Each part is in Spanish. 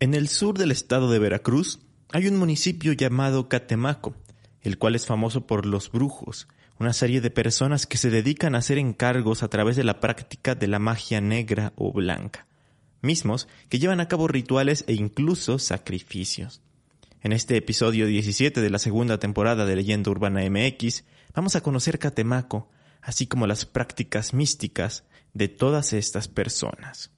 En el sur del estado de Veracruz hay un municipio llamado Catemaco, el cual es famoso por los brujos, una serie de personas que se dedican a hacer encargos a través de la práctica de la magia negra o blanca, mismos que llevan a cabo rituales e incluso sacrificios. En este episodio 17 de la segunda temporada de Leyenda Urbana MX, vamos a conocer Catemaco, así como las prácticas místicas de todas estas personas.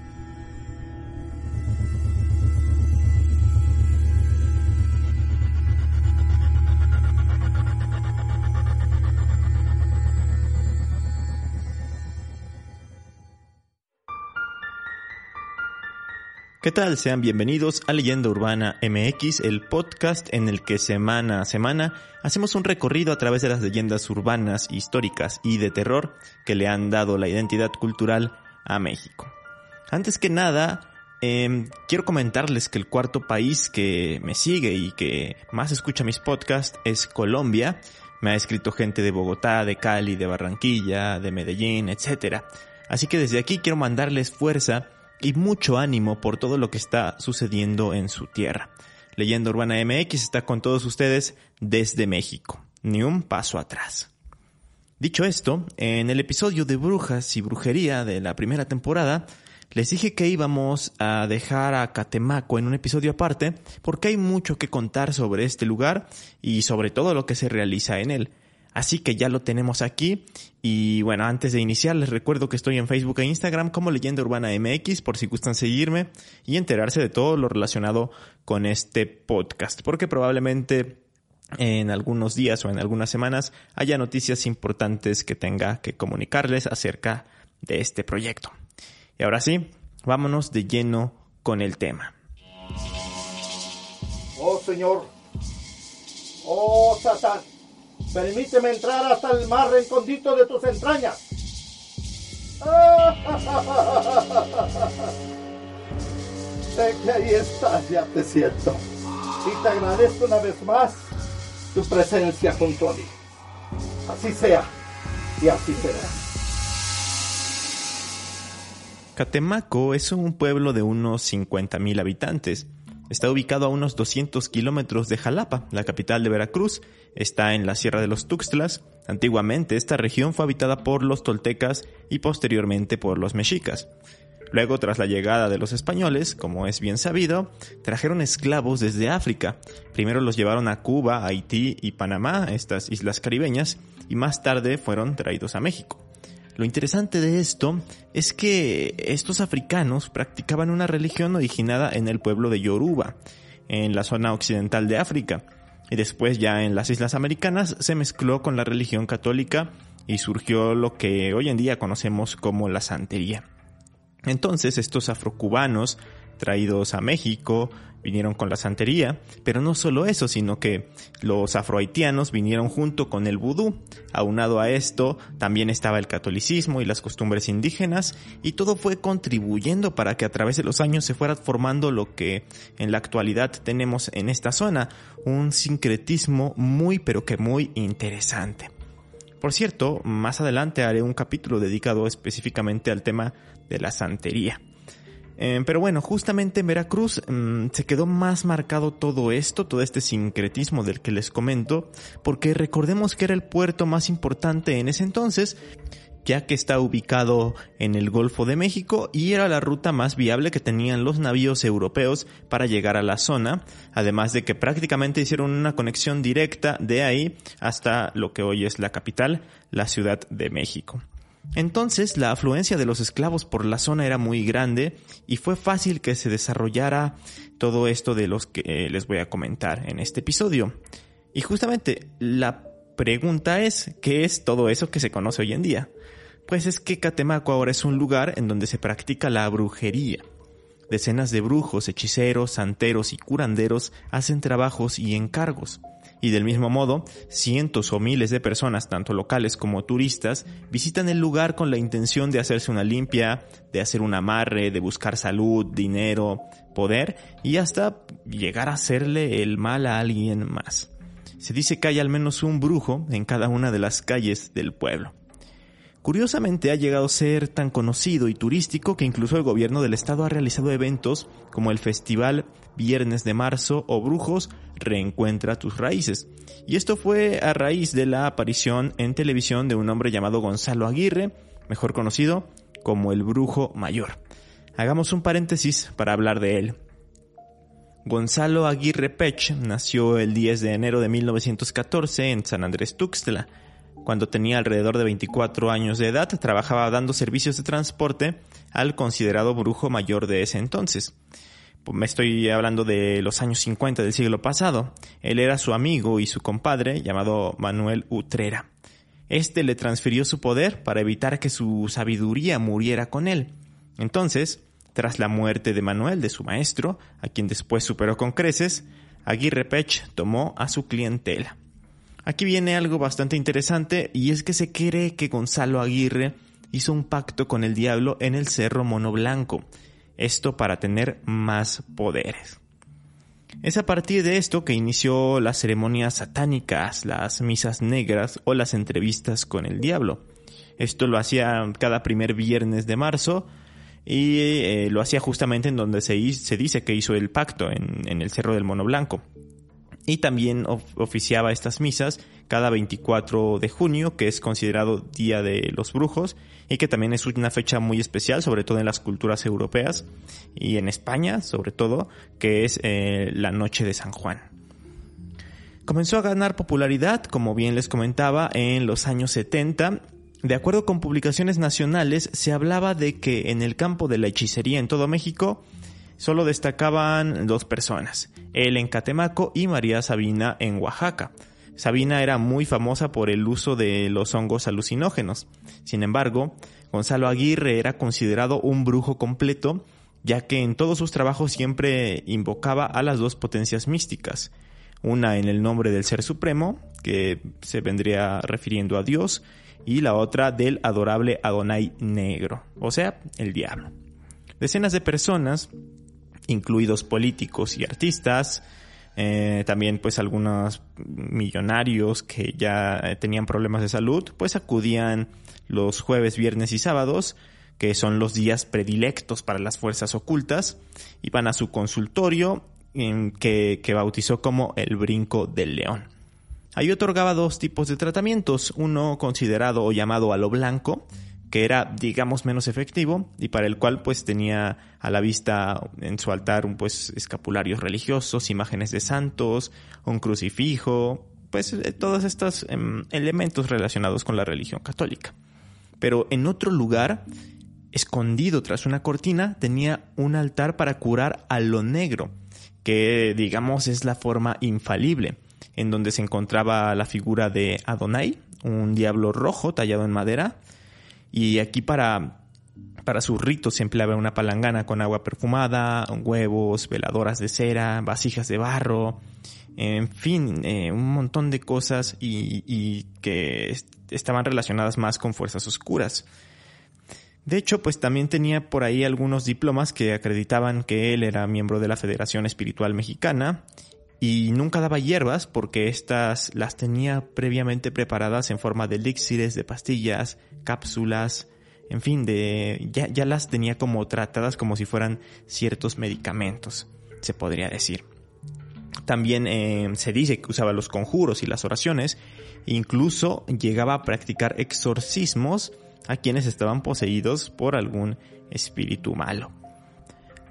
¿Qué tal? Sean bienvenidos a Leyenda Urbana MX, el podcast en el que semana a semana hacemos un recorrido a través de las leyendas urbanas, históricas y de terror que le han dado la identidad cultural a México. Antes que nada, em, quiero comentarles que el cuarto país que me sigue y que más escucha mis podcasts es Colombia. Me ha escrito gente de Bogotá, de Cali, de Barranquilla, de Medellín, etc. Así que desde aquí quiero mandarles fuerza y mucho ánimo por todo lo que está sucediendo en su tierra. Leyenda Urbana MX está con todos ustedes desde México. Ni un paso atrás. Dicho esto, en el episodio de Brujas y Brujería de la primera temporada, les dije que íbamos a dejar a Catemaco en un episodio aparte porque hay mucho que contar sobre este lugar y sobre todo lo que se realiza en él. Así que ya lo tenemos aquí. Y bueno, antes de iniciar les recuerdo que estoy en Facebook e Instagram como Leyenda Urbana MX por si gustan seguirme y enterarse de todo lo relacionado con este podcast. Porque probablemente en algunos días o en algunas semanas haya noticias importantes que tenga que comunicarles acerca de este proyecto. Y ahora sí, vámonos de lleno con el tema. Oh Señor, oh Satán Permíteme entrar hasta el más recondito de tus entrañas. Sé que ahí estás, ya te siento. Y te agradezco una vez más tu presencia junto a mí. Así sea y así será. Catemaco es un pueblo de unos 50.000 habitantes Está ubicado a unos 200 kilómetros de Jalapa, la capital de Veracruz. Está en la Sierra de los Tuxtlas. Antiguamente esta región fue habitada por los toltecas y posteriormente por los mexicas. Luego, tras la llegada de los españoles, como es bien sabido, trajeron esclavos desde África. Primero los llevaron a Cuba, Haití y Panamá, estas islas caribeñas, y más tarde fueron traídos a México. Lo interesante de esto es que estos africanos practicaban una religión originada en el pueblo de Yoruba, en la zona occidental de África, y después ya en las Islas Americanas se mezcló con la religión católica y surgió lo que hoy en día conocemos como la santería. Entonces estos afrocubanos traídos a México, vinieron con la santería, pero no solo eso, sino que los afrohaitianos vinieron junto con el vudú. Aunado a esto, también estaba el catolicismo y las costumbres indígenas, y todo fue contribuyendo para que a través de los años se fuera formando lo que en la actualidad tenemos en esta zona, un sincretismo muy pero que muy interesante. Por cierto, más adelante haré un capítulo dedicado específicamente al tema de la santería. Eh, pero bueno, justamente en Veracruz mm, se quedó más marcado todo esto, todo este sincretismo del que les comento, porque recordemos que era el puerto más importante en ese entonces, ya que está ubicado en el Golfo de México y era la ruta más viable que tenían los navíos europeos para llegar a la zona, además de que prácticamente hicieron una conexión directa de ahí hasta lo que hoy es la capital, la Ciudad de México. Entonces la afluencia de los esclavos por la zona era muy grande y fue fácil que se desarrollara todo esto de los que eh, les voy a comentar en este episodio. Y justamente la pregunta es, ¿qué es todo eso que se conoce hoy en día? Pues es que Catemaco ahora es un lugar en donde se practica la brujería. Decenas de brujos, hechiceros, santeros y curanderos hacen trabajos y encargos. Y del mismo modo, cientos o miles de personas, tanto locales como turistas, visitan el lugar con la intención de hacerse una limpia, de hacer un amarre, de buscar salud, dinero, poder y hasta llegar a hacerle el mal a alguien más. Se dice que hay al menos un brujo en cada una de las calles del pueblo. Curiosamente ha llegado a ser tan conocido y turístico que incluso el gobierno del estado ha realizado eventos como el Festival Viernes de Marzo o Brujos Reencuentra tus Raíces. Y esto fue a raíz de la aparición en televisión de un hombre llamado Gonzalo Aguirre, mejor conocido como el Brujo Mayor. Hagamos un paréntesis para hablar de él. Gonzalo Aguirre Pech nació el 10 de enero de 1914 en San Andrés Tuxtla cuando tenía alrededor de 24 años de edad, trabajaba dando servicios de transporte al considerado brujo mayor de ese entonces. Pues, me estoy hablando de los años 50 del siglo pasado. Él era su amigo y su compadre llamado Manuel Utrera. Este le transfirió su poder para evitar que su sabiduría muriera con él. Entonces, tras la muerte de Manuel, de su maestro, a quien después superó con creces, Aguirre Pech tomó a su clientela. Aquí viene algo bastante interesante y es que se cree que Gonzalo Aguirre hizo un pacto con el diablo en el Cerro Mono Blanco, esto para tener más poderes. Es a partir de esto que inició las ceremonias satánicas, las misas negras o las entrevistas con el diablo. Esto lo hacía cada primer viernes de marzo y eh, lo hacía justamente en donde se, dice que hizo el pacto, en, en el Cerro del Mono Blanco y también oficiaba estas misas cada 24 de junio, que es considerado Día de los Brujos y que también es una fecha muy especial, sobre todo en las culturas europeas y en España, sobre todo, que es eh, la Noche de San Juan. Comenzó a ganar popularidad, como bien les comentaba, en los años 70 de acuerdo con publicaciones nacionales, se hablaba de que en el campo de la hechicería en todo México solo destacaban dos personas, él en Catemaco y María Sabina en Oaxaca. Sabina era muy famosa por el uso de los hongos alucinógenos. Sin embargo, Gonzalo Aguirre era considerado un brujo completo, ya que en todos sus trabajos siempre invocaba a las dos potencias místicas, una en el nombre del Ser Supremo, que se vendría refiriendo a Dios, y la otra del adorable Adonai Negro, o sea, el diablo. Decenas de personas incluidos políticos y artistas, eh, también pues algunos millonarios que ya eh, tenían problemas de salud, pues acudían los jueves, viernes y sábados, que son los días predilectos para las fuerzas ocultas, iban a su consultorio que, que bautizó como el brinco del león. Ahí otorgaba dos tipos de tratamientos, uno considerado o llamado a lo blanco, que era, digamos, menos efectivo y para el cual pues tenía a la vista en su altar un pues escapularios religiosos, imágenes de santos, un crucifijo, pues eh, todos estos em, elementos relacionados con la religión católica. Pero en otro lugar, escondido tras una cortina, tenía un altar para curar a lo negro, que digamos es la forma infalible, en donde se encontraba la figura de Adonai, un diablo rojo tallado en madera, y aquí para, para sus ritos se empleaba una palangana con agua perfumada, huevos, veladoras de cera, vasijas de barro, en fin, eh, un montón de cosas y, y que estaban relacionadas más con fuerzas oscuras. De hecho, pues también tenía por ahí algunos diplomas que acreditaban que él era miembro de la Federación Espiritual Mexicana y nunca daba hierbas porque estas las tenía previamente preparadas en forma de elixires, de pastillas, cápsulas, en fin, de ya, ya las tenía como tratadas como si fueran ciertos medicamentos, se podría decir. También eh, se dice que usaba los conjuros y las oraciones, incluso llegaba a practicar exorcismos a quienes estaban poseídos por algún espíritu malo.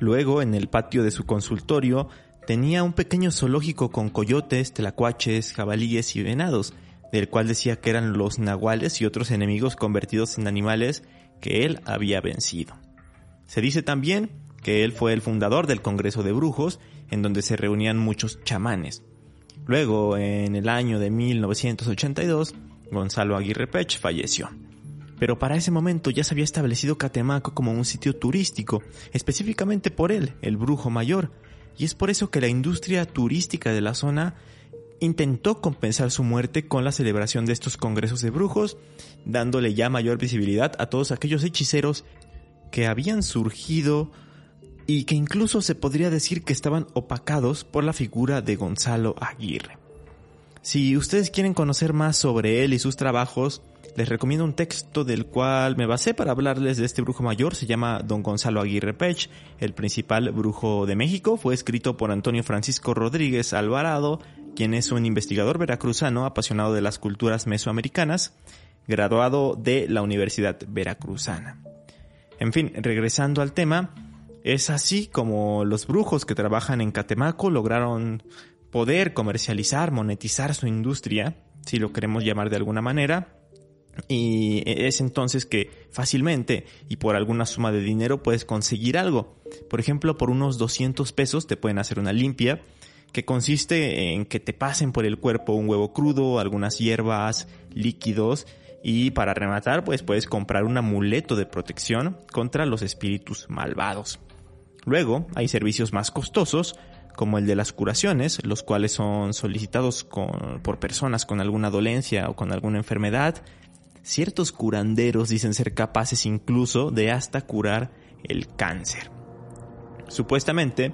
Luego, en el patio de su consultorio, tenía un pequeño zoológico con coyotes, telacuaches, jabalíes y venados, del cual decía que eran los nahuales y otros enemigos convertidos en animales que él había vencido. Se dice también que él fue el fundador del Congreso de Brujos, en donde se reunían muchos chamanes. Luego, en el año de 1982, Gonzalo Aguirre Pech falleció. Pero para ese momento ya se había establecido Catemaco como un sitio turístico, específicamente por él, el brujo mayor, y es por eso que la industria turística de la zona intentó compensar su muerte con la celebración de estos congresos de brujos, dándole ya mayor visibilidad a todos aquellos hechiceros que habían surgido y que incluso se podría decir que estaban opacados por la figura de Gonzalo Aguirre. Si ustedes quieren conocer más sobre él y sus trabajos, les recomiendo un texto del cual me basé para hablarles de este brujo mayor. Se llama Don Gonzalo Aguirre Pech, el principal brujo de México. Fue escrito por Antonio Francisco Rodríguez Alvarado, quien es un investigador veracruzano apasionado de las culturas mesoamericanas, graduado de la Universidad Veracruzana. En fin, regresando al tema, es así como los brujos que trabajan en Catemaco lograron poder comercializar, monetizar su industria, si lo queremos llamar de alguna manera, y es entonces que fácilmente y por alguna suma de dinero puedes conseguir algo. Por ejemplo, por unos 200 pesos te pueden hacer una limpia que consiste en que te pasen por el cuerpo un huevo crudo, algunas hierbas, líquidos y para rematar pues puedes comprar un amuleto de protección contra los espíritus malvados. Luego hay servicios más costosos como el de las curaciones, los cuales son solicitados por personas con alguna dolencia o con alguna enfermedad. Ciertos curanderos dicen ser capaces incluso de hasta curar el cáncer. Supuestamente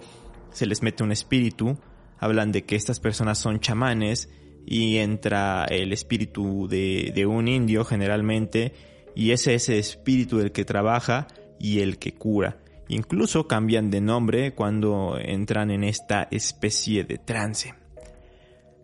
se les mete un espíritu, hablan de que estas personas son chamanes y entra el espíritu de, un indio generalmente y es ese espíritu el que trabaja y el que cura. Incluso cambian de nombre cuando entran en esta especie de trance.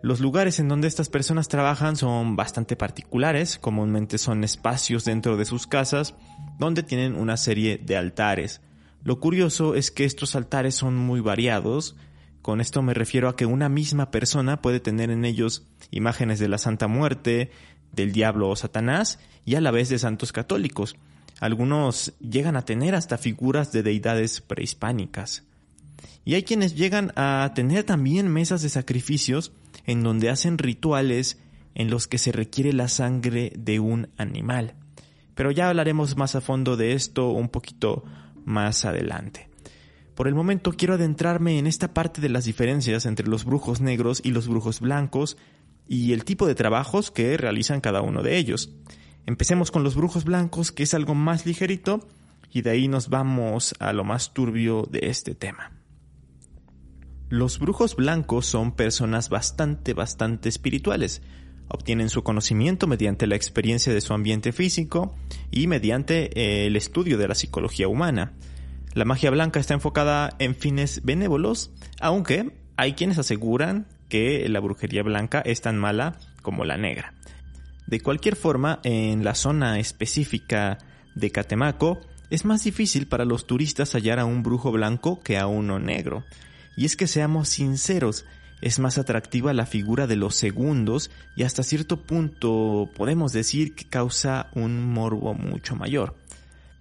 Los lugares en donde estas personas trabajan son bastante particulares, comúnmente son espacios dentro de sus casas donde tienen una serie de altares. Lo curioso es que estos altares son muy variados, con esto me refiero a que una misma persona puede tener en ellos imágenes de la Santa Muerte, del diablo o Satanás y a la vez de santos católicos. Algunos llegan a tener hasta figuras de deidades prehispánicas. Y hay quienes llegan a tener también mesas de sacrificios en donde hacen rituales en los que se requiere la sangre de un animal. Pero ya hablaremos más a fondo de esto un poquito más adelante. Por el momento quiero adentrarme en esta parte de las diferencias entre los brujos negros y los brujos blancos y el tipo de trabajos que realizan cada uno de ellos. Empecemos con los brujos blancos, que es algo más ligerito, y de ahí nos vamos a lo más turbio de este tema. Los brujos blancos son personas bastante, bastante espirituales. Obtienen su conocimiento mediante la experiencia de su ambiente físico y mediante eh, el estudio de la psicología humana. La magia blanca está enfocada en fines benévolos, aunque hay quienes aseguran que la brujería blanca es tan mala como la negra. De cualquier forma, en la zona específica de Catemaco, es más difícil para los turistas hallar a un brujo blanco que a uno negro. Y es que seamos sinceros, es más atractiva la figura de los segundos y hasta cierto punto podemos decir que causa un morbo mucho mayor.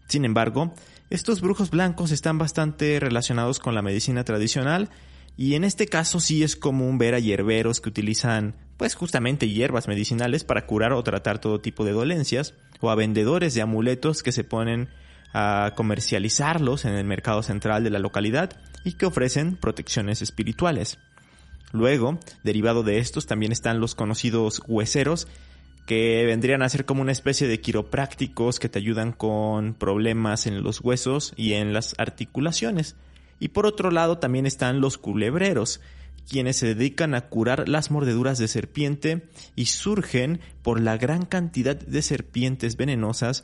Sin embargo, estos brujos blancos están bastante relacionados con la medicina tradicional y en este caso sí es común ver a hierberos que utilizan pues justamente hierbas medicinales para curar o tratar todo tipo de dolencias, o a vendedores de amuletos que se ponen a comercializarlos en el mercado central de la localidad y que ofrecen protecciones espirituales. Luego, derivado de estos, también están los conocidos hueseros, que vendrían a ser como una especie de quiroprácticos que te ayudan con problemas en los huesos y en las articulaciones. Y por otro lado también están los culebreros, quienes se dedican a curar las mordeduras de serpiente y surgen por la gran cantidad de serpientes venenosas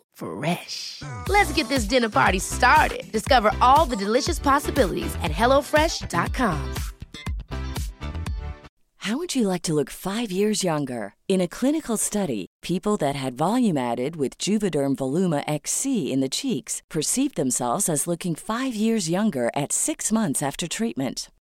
Fresh. Let's get this dinner party started. Discover all the delicious possibilities at hellofresh.com. How would you like to look five years younger? In a clinical study, people that had volume added with Juvederm Voluma XC in the cheeks perceived themselves as looking five years younger at six months after treatment.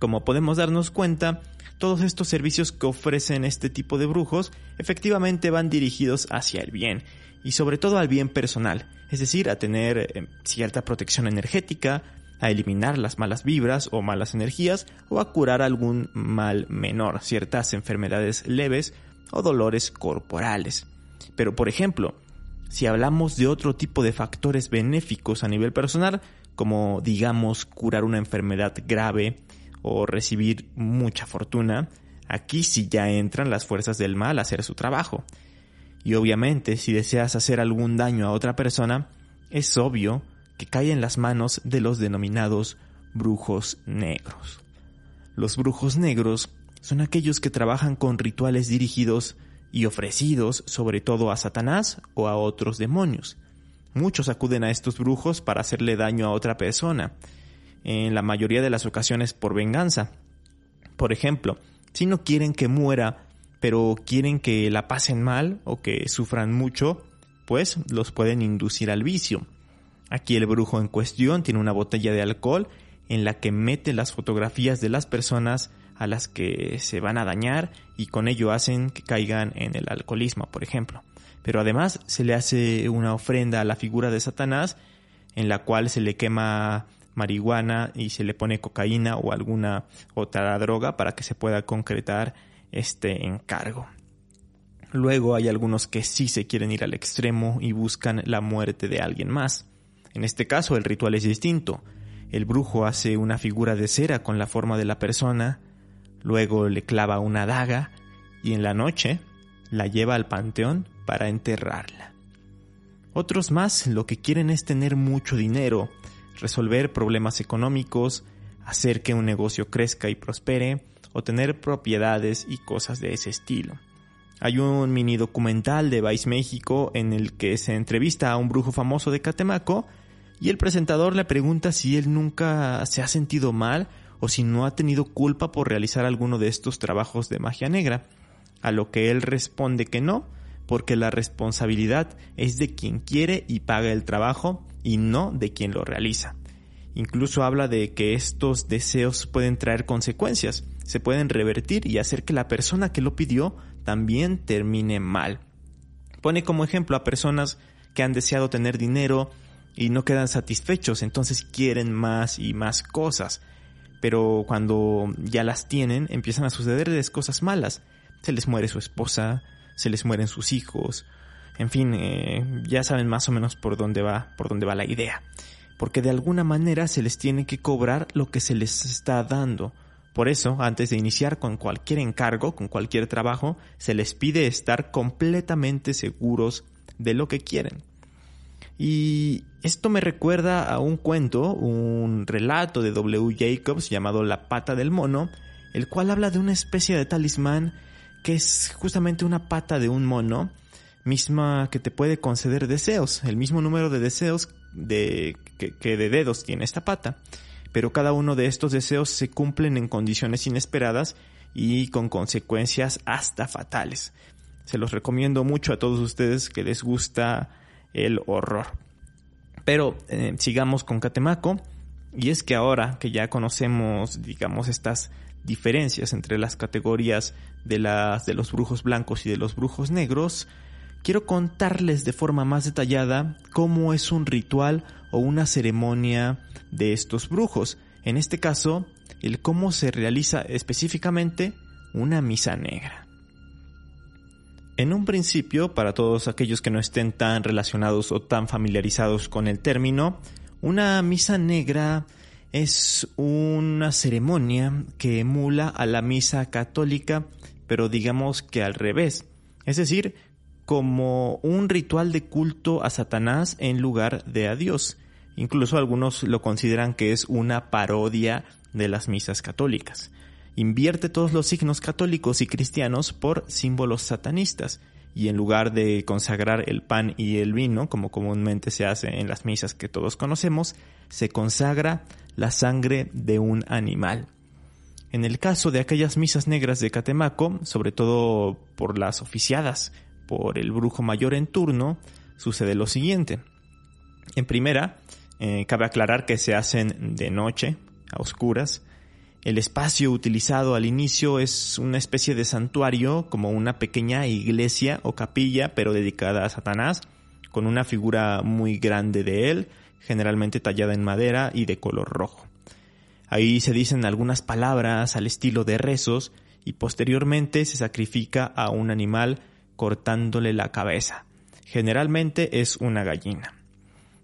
Como podemos darnos cuenta, todos estos servicios que ofrecen este tipo de brujos efectivamente van dirigidos hacia el bien y sobre todo al bien personal, es decir, a tener eh, cierta protección energética, a eliminar las malas vibras o malas energías o a curar algún mal menor, ciertas enfermedades leves o dolores corporales. Pero por ejemplo, si hablamos de otro tipo de factores benéficos a nivel personal, como digamos curar una enfermedad grave, o recibir mucha fortuna, aquí sí ya entran las fuerzas del mal a hacer su trabajo. Y obviamente, si deseas hacer algún daño a otra persona, es obvio que cae en las manos de los denominados brujos negros. Los brujos negros son aquellos que trabajan con rituales dirigidos y ofrecidos sobre todo a Satanás o a otros demonios. Muchos acuden a estos brujos para hacerle daño a otra persona, en la mayoría de las ocasiones por venganza. Por ejemplo, si no quieren que muera, pero quieren que la pasen mal o que sufran mucho, pues los pueden inducir al vicio. Aquí el brujo en cuestión tiene una botella de alcohol en la que mete las fotografías de las personas a las que se van a dañar y con ello hacen que caigan en el alcoholismo, por ejemplo. Pero además se le hace una ofrenda a la figura de Satanás en la cual se le quema marihuana y se le pone cocaína o alguna otra droga para que se pueda concretar este encargo. Luego hay algunos que sí se quieren ir al extremo y buscan la muerte de alguien más. En este caso el ritual es distinto. El brujo hace una figura de cera con la forma de la persona, luego le clava una daga y en la noche la lleva al panteón para enterrarla. Otros más lo que quieren es tener mucho dinero resolver problemas económicos, hacer que un negocio crezca y prospere, o tener propiedades y cosas de ese estilo. Hay un mini documental de Vice México en el que se entrevista a un brujo famoso de Catemaco y el presentador le pregunta si él nunca se ha sentido mal o si no ha tenido culpa por realizar alguno de estos trabajos de magia negra, a lo que él responde que no, porque la responsabilidad es de quien quiere y paga el trabajo y no de quien lo realiza. Incluso habla de que estos deseos pueden traer consecuencias, se pueden revertir y hacer que la persona que lo pidió también termine mal. Pone como ejemplo a personas que han deseado tener dinero y no quedan satisfechos, entonces quieren más y más cosas. Pero cuando ya las tienen, empiezan a sucederles cosas malas. Se les muere su esposa, se les mueren sus hijos. En fin, eh, ya saben más o menos por dónde va, por dónde va la idea. Porque de alguna manera se les tiene que cobrar lo que se les está dando. Por eso, antes de iniciar con cualquier encargo, con cualquier trabajo, se les pide estar completamente seguros de lo que quieren. Y esto me recuerda a un cuento, un relato de W. Jacobs llamado La pata del mono, el cual habla de una especie de talismán que es justamente una pata de un mono, misma que te puede conceder deseos, el mismo número de deseos de, que, de dedos tiene esta pata, pero cada uno de estos deseos se cumplen en condiciones inesperadas y con consecuencias hasta fatales. Se los recomiendo mucho a todos ustedes que les gusta el horror. Pero eh, sigamos con Catemaco. Y es que ahora que ya conocemos, digamos, estas diferencias entre las categorías de, las, de los brujos blancos y de los brujos negros, quiero contarles de forma más detallada cómo es un ritual o una ceremonia de estos brujos. En este caso, el cómo se realiza específicamente una misa negra. En un principio, para todos aquellos que no estén tan relacionados o tan familiarizados con el término, una misa negra es una ceremonia que emula a la misa católica, pero digamos que al revés. Es decir, como un ritual de culto a Satanás en lugar de a Dios. Incluso algunos lo consideran que es una parodia de las misas católicas. Invierte todos los signos católicos y cristianos por símbolos satanistas y en lugar de consagrar el pan y el vino, como comúnmente se hace en las misas que todos conocemos, se consagra la sangre de un animal. En el caso de aquellas misas negras de Catemaco, sobre todo por las oficiadas por el brujo mayor en turno, sucede lo siguiente. En primera, eh, cabe aclarar que se hacen de noche, a oscuras. El espacio utilizado al inicio es una especie de santuario, como una pequeña iglesia o capilla, pero dedicada a Satanás, con una figura muy grande de él, generalmente tallada en madera y de color rojo. Ahí se dicen algunas palabras al estilo de rezos y posteriormente se sacrifica a un animal cortándole la cabeza. Generalmente es una gallina.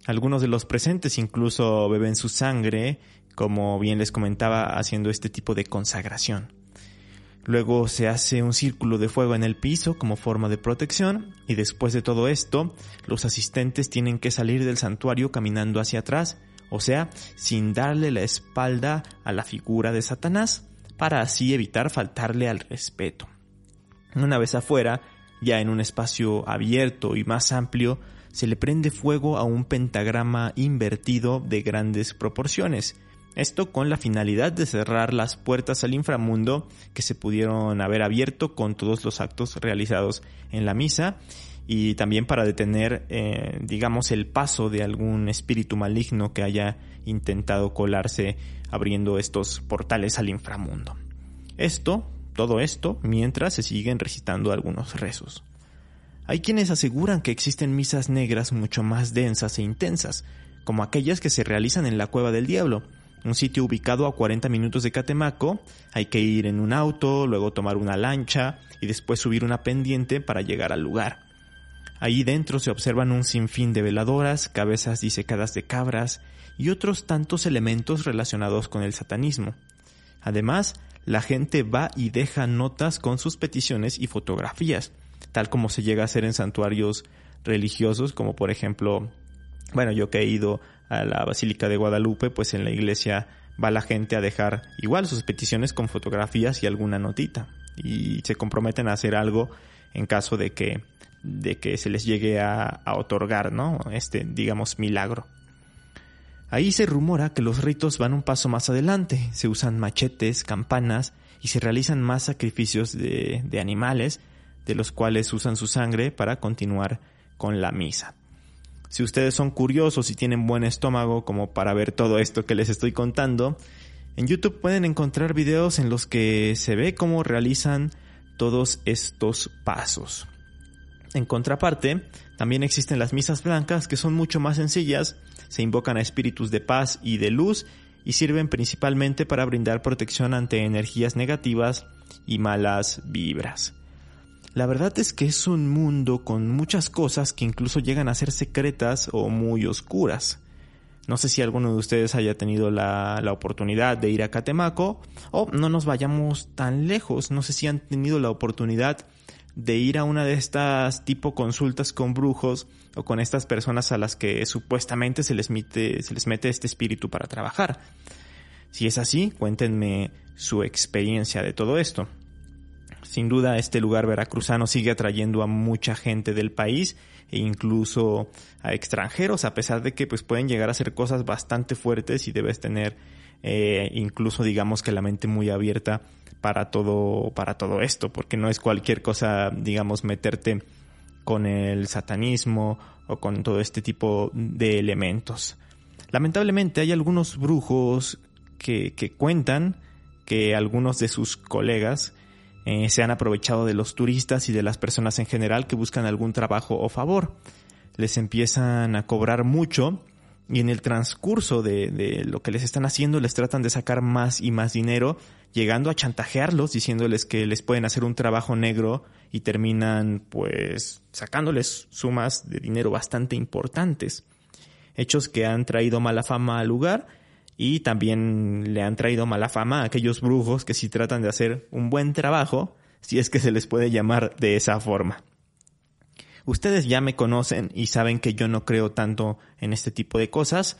Algunos de los presentes incluso beben su sangre, como bien les comentaba, haciendo este tipo de consagración. Luego se hace un círculo de fuego en el piso como forma de protección y después de todo esto, los asistentes tienen que salir del santuario caminando hacia atrás o sea, sin darle la espalda a la figura de Satanás, para así evitar faltarle al respeto. Una vez afuera, ya en un espacio abierto y más amplio, se le prende fuego a un pentagrama invertido de grandes proporciones. Esto con la finalidad de cerrar las puertas al inframundo que se pudieron haber abierto con todos los actos realizados en la misa y también para detener, eh, digamos, el paso de algún espíritu maligno que haya intentado colarse abriendo estos portales al inframundo. Esto, todo esto, mientras se siguen recitando algunos rezos. Hay quienes aseguran que existen misas negras mucho más densas e intensas, como aquellas que se realizan en la Cueva del Diablo, un sitio ubicado a 40 minutos de Catemaco, hay que ir en un auto, luego tomar una lancha y después subir una pendiente para llegar al lugar. Ahí dentro se observan un sinfín de veladoras, cabezas disecadas de cabras y otros tantos elementos relacionados con el satanismo. Además, la gente va y deja notas con sus peticiones y fotografías, tal como se llega a hacer en santuarios religiosos, como por ejemplo, bueno, yo que he ido a la Basílica de Guadalupe, pues en la iglesia va la gente a dejar igual sus peticiones con fotografías y alguna notita, y se comprometen a hacer algo en caso de que de que se les llegue a, otorgar, ¿no? Este, digamos, milagro. Ahí se rumora que los ritos van un paso más adelante, se usan machetes, campanas y se realizan más sacrificios de, animales, de los cuales usan su sangre para continuar con la misa. Si ustedes son curiosos y tienen buen estómago como para ver todo esto que les estoy contando, en YouTube pueden encontrar videos en los que se ve cómo realizan todos estos pasos. En contraparte, también existen las misas blancas que son mucho más sencillas, se invocan a espíritus de paz y de luz y sirven principalmente para brindar protección ante energías negativas y malas vibras. La verdad es que es un mundo con muchas cosas que incluso llegan a ser secretas o muy oscuras. No sé si alguno de ustedes haya tenido la, la, oportunidad de ir a Catemaco o no nos vayamos tan lejos. No sé si han tenido la oportunidad de ir a una de estas tipo consultas con brujos o con estas personas a las que supuestamente se les mete, se les mete este espíritu para trabajar. Si es así, cuéntenme su experiencia de todo esto. Sin duda, este lugar veracruzano sigue atrayendo a mucha gente del país e incluso a extranjeros, a pesar de que pues pueden llegar a hacer cosas bastante fuertes y debes tener eh, incluso digamos que la mente muy abierta para todo, para todo esto, porque no es cualquier cosa, digamos, meterte con el satanismo o con todo este tipo de elementos. Lamentablemente hay algunos brujos que, que cuentan que algunos de sus colegas eh, se han aprovechado de los turistas y de las personas en general que buscan algún trabajo o favor. Les empiezan a cobrar mucho y en el transcurso de, de, lo que les están haciendo les tratan de sacar más y más dinero, llegando a chantajearlos, diciéndoles que les pueden hacer un trabajo negro y terminan pues sacándoles sumas de dinero bastante importantes. Hechos que han traído mala fama al lugar y también le han traído mala fama a aquellos brujos que si tratan de hacer un buen trabajo, si es que se les puede llamar de esa forma. Ustedes ya me conocen y saben que yo no creo tanto en este tipo de cosas.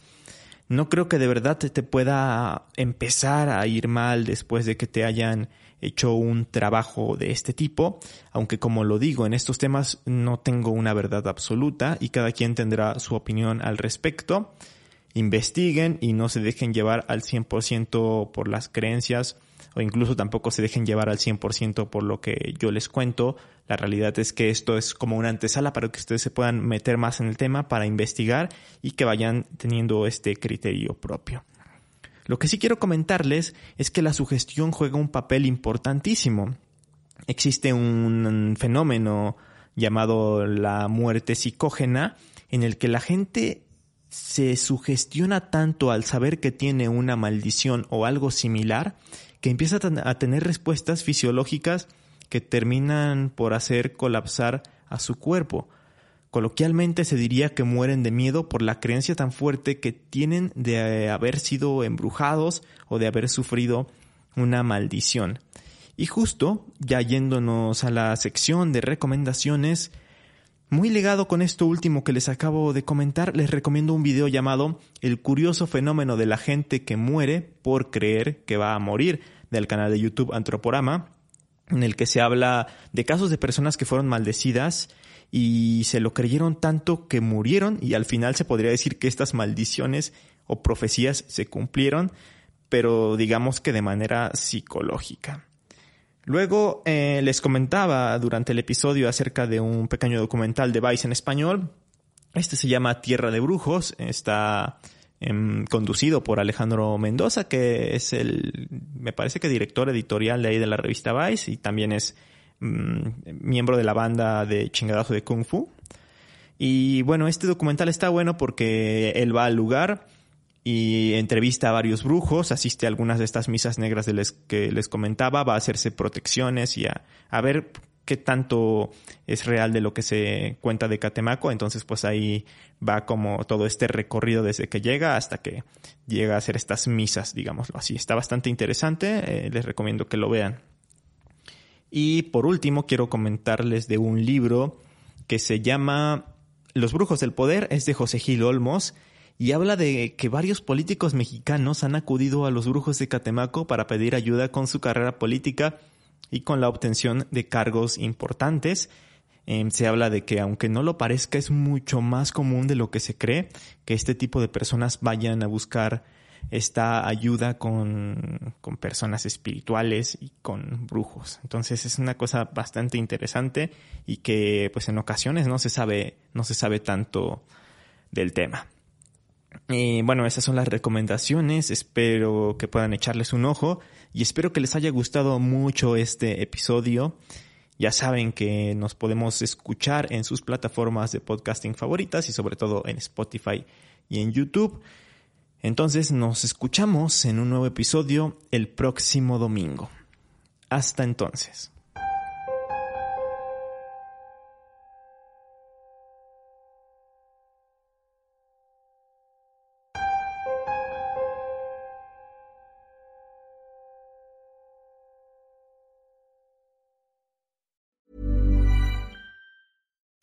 No creo que de verdad te pueda empezar a ir mal después de que te hayan hecho un trabajo de este tipo, aunque como lo digo, en estos temas no tengo una verdad absoluta y cada quien tendrá su opinión al respecto. Investiguen y no se dejen llevar al 100% por las creencias o incluso tampoco se dejen llevar al 100% por lo que yo les cuento. La realidad es que esto es como una antesala para que ustedes se puedan meter más en el tema para investigar y que vayan teniendo este criterio propio. Lo que sí quiero comentarles es que la sugestión juega un papel importantísimo. Existe un fenómeno llamado la muerte psicógena en el que la gente se sugestiona tanto al saber que tiene una maldición o algo similar que empieza a tener respuestas fisiológicas que terminan por hacer colapsar a su cuerpo. Coloquialmente se diría que mueren de miedo por la creencia tan fuerte que tienen de haber sido embrujados o de haber sufrido una maldición. Y justo, ya yéndonos a la sección de recomendaciones, muy ligado con esto último que les acabo de comentar, les recomiendo un video llamado El curioso fenómeno de la gente que muere por creer que va a morir del canal de YouTube Antroporama, en el que se habla de casos de personas que fueron maldecidas y se lo creyeron tanto que murieron y al final se podría decir que estas maldiciones o profecías se cumplieron, pero digamos que de manera psicológica. Luego eh, les comentaba durante el episodio acerca de un pequeño documental de Vice en español. Este se llama Tierra de Brujos. Está em, conducido por Alejandro Mendoza, que es el, me parece que director editorial de ahí de la revista Vice y también es mm, miembro de la banda de chingadazo de Kung Fu. Y bueno, este documental está bueno porque él va al lugar, y entrevista a varios brujos, asiste a algunas de estas misas negras de les que les comentaba, va a hacerse protecciones y a, a, ver qué tanto es real de lo que se cuenta de Catemaco. Entonces, pues ahí va como todo este recorrido desde que llega hasta que llega a hacer estas misas, digámoslo así. Está bastante interesante, eh, les recomiendo que lo vean. Y por último, quiero comentarles de un libro que se llama Los Brujos del Poder, es de José Gil Olmos y habla de que varios políticos mexicanos han acudido a los brujos de Catemaco para pedir ayuda con su carrera política y con la obtención de cargos importantes. Em, se habla de que aunque no lo parezca es mucho más común de lo que se cree que este tipo de personas vayan a buscar esta ayuda con, con personas espirituales y con brujos. Entonces es una cosa bastante interesante y que pues en ocasiones no se sabe, no se sabe tanto del tema. Y bueno, esas son las recomendaciones. Espero que puedan echarles un ojo y espero que les haya gustado mucho este episodio. Ya saben que nos podemos escuchar en sus plataformas de podcasting favoritas y sobre todo en Spotify y en YouTube. Entonces nos escuchamos en un nuevo episodio el próximo domingo. Hasta entonces.